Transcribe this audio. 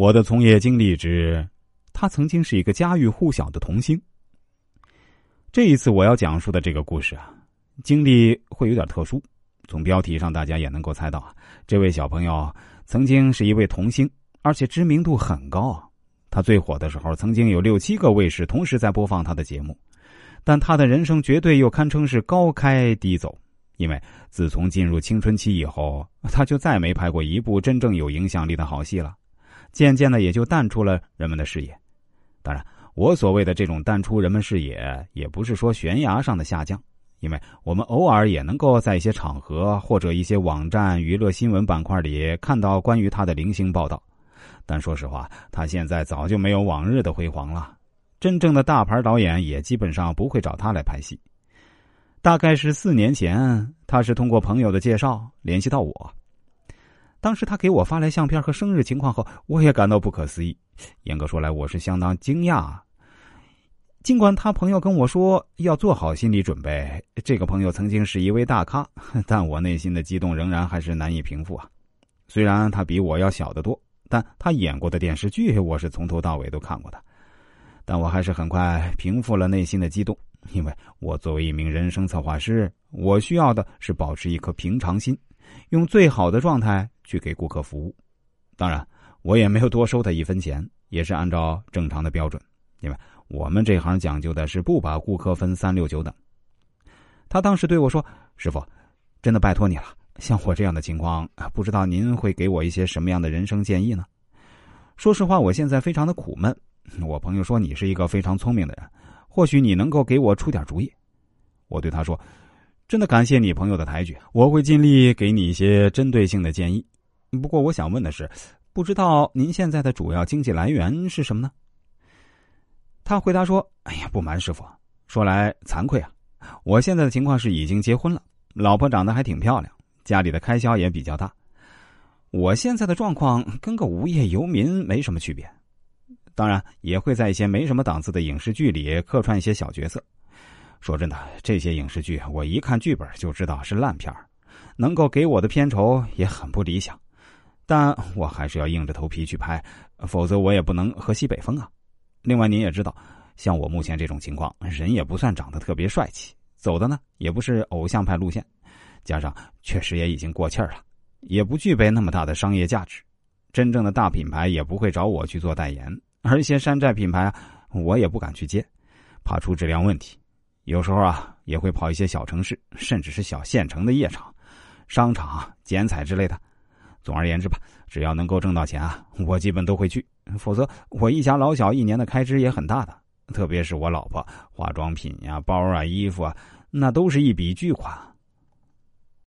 我的从业经历之，他曾经是一个家喻户晓的童星。这一次我要讲述的这个故事啊，经历会有点特殊。从标题上大家也能够猜到，这位小朋友曾经是一位童星，而且知名度很高。他最火的时候，曾经有六七个卫视同时在播放他的节目。但他的人生绝对又堪称是高开低走，因为自从进入青春期以后，他就再没拍过一部真正有影响力的好戏了。渐渐的，也就淡出了人们的视野。当然，我所谓的这种淡出人们视野，也不是说悬崖上的下降，因为我们偶尔也能够在一些场合或者一些网站娱乐新闻板块里看到关于他的零星报道。但说实话，他现在早就没有往日的辉煌了。真正的大牌导演也基本上不会找他来拍戏。大概是四年前，他是通过朋友的介绍联系到我。当时他给我发来相片和生日情况后，我也感到不可思议。严格说来，我是相当惊讶。尽管他朋友跟我说要做好心理准备，这个朋友曾经是一位大咖，但我内心的激动仍然还是难以平复啊。虽然他比我要小得多，但他演过的电视剧我是从头到尾都看过的。但我还是很快平复了内心的激动，因为我作为一名人生策划师，我需要的是保持一颗平常心，用最好的状态。去给顾客服务，当然我也没有多收他一分钱，也是按照正常的标准，因为我们这行讲究的是不把顾客分三六九等。他当时对我说：“师傅，真的拜托你了，像我这样的情况，不知道您会给我一些什么样的人生建议呢？”说实话，我现在非常的苦闷。我朋友说你是一个非常聪明的人，或许你能够给我出点主意。我对他说：“真的感谢你朋友的抬举，我会尽力给你一些针对性的建议。”不过我想问的是，不知道您现在的主要经济来源是什么呢？他回答说：“哎呀，不瞒师傅，说来惭愧啊，我现在的情况是已经结婚了，老婆长得还挺漂亮，家里的开销也比较大。我现在的状况跟个无业游民没什么区别，当然也会在一些没什么档次的影视剧里客串一些小角色。说真的，这些影视剧我一看剧本就知道是烂片能够给我的片酬也很不理想。”但我还是要硬着头皮去拍，否则我也不能喝西北风啊。另外，您也知道，像我目前这种情况，人也不算长得特别帅气，走的呢也不是偶像派路线，加上确实也已经过气儿了，也不具备那么大的商业价值。真正的大品牌也不会找我去做代言，而一些山寨品牌啊，我也不敢去接，怕出质量问题。有时候啊，也会跑一些小城市，甚至是小县城的夜场、商场、剪彩之类的。总而言之吧，只要能够挣到钱啊，我基本都会去。否则，我一家老小一年的开支也很大的，特别是我老婆化妆品呀、包啊、衣服啊，那都是一笔巨款。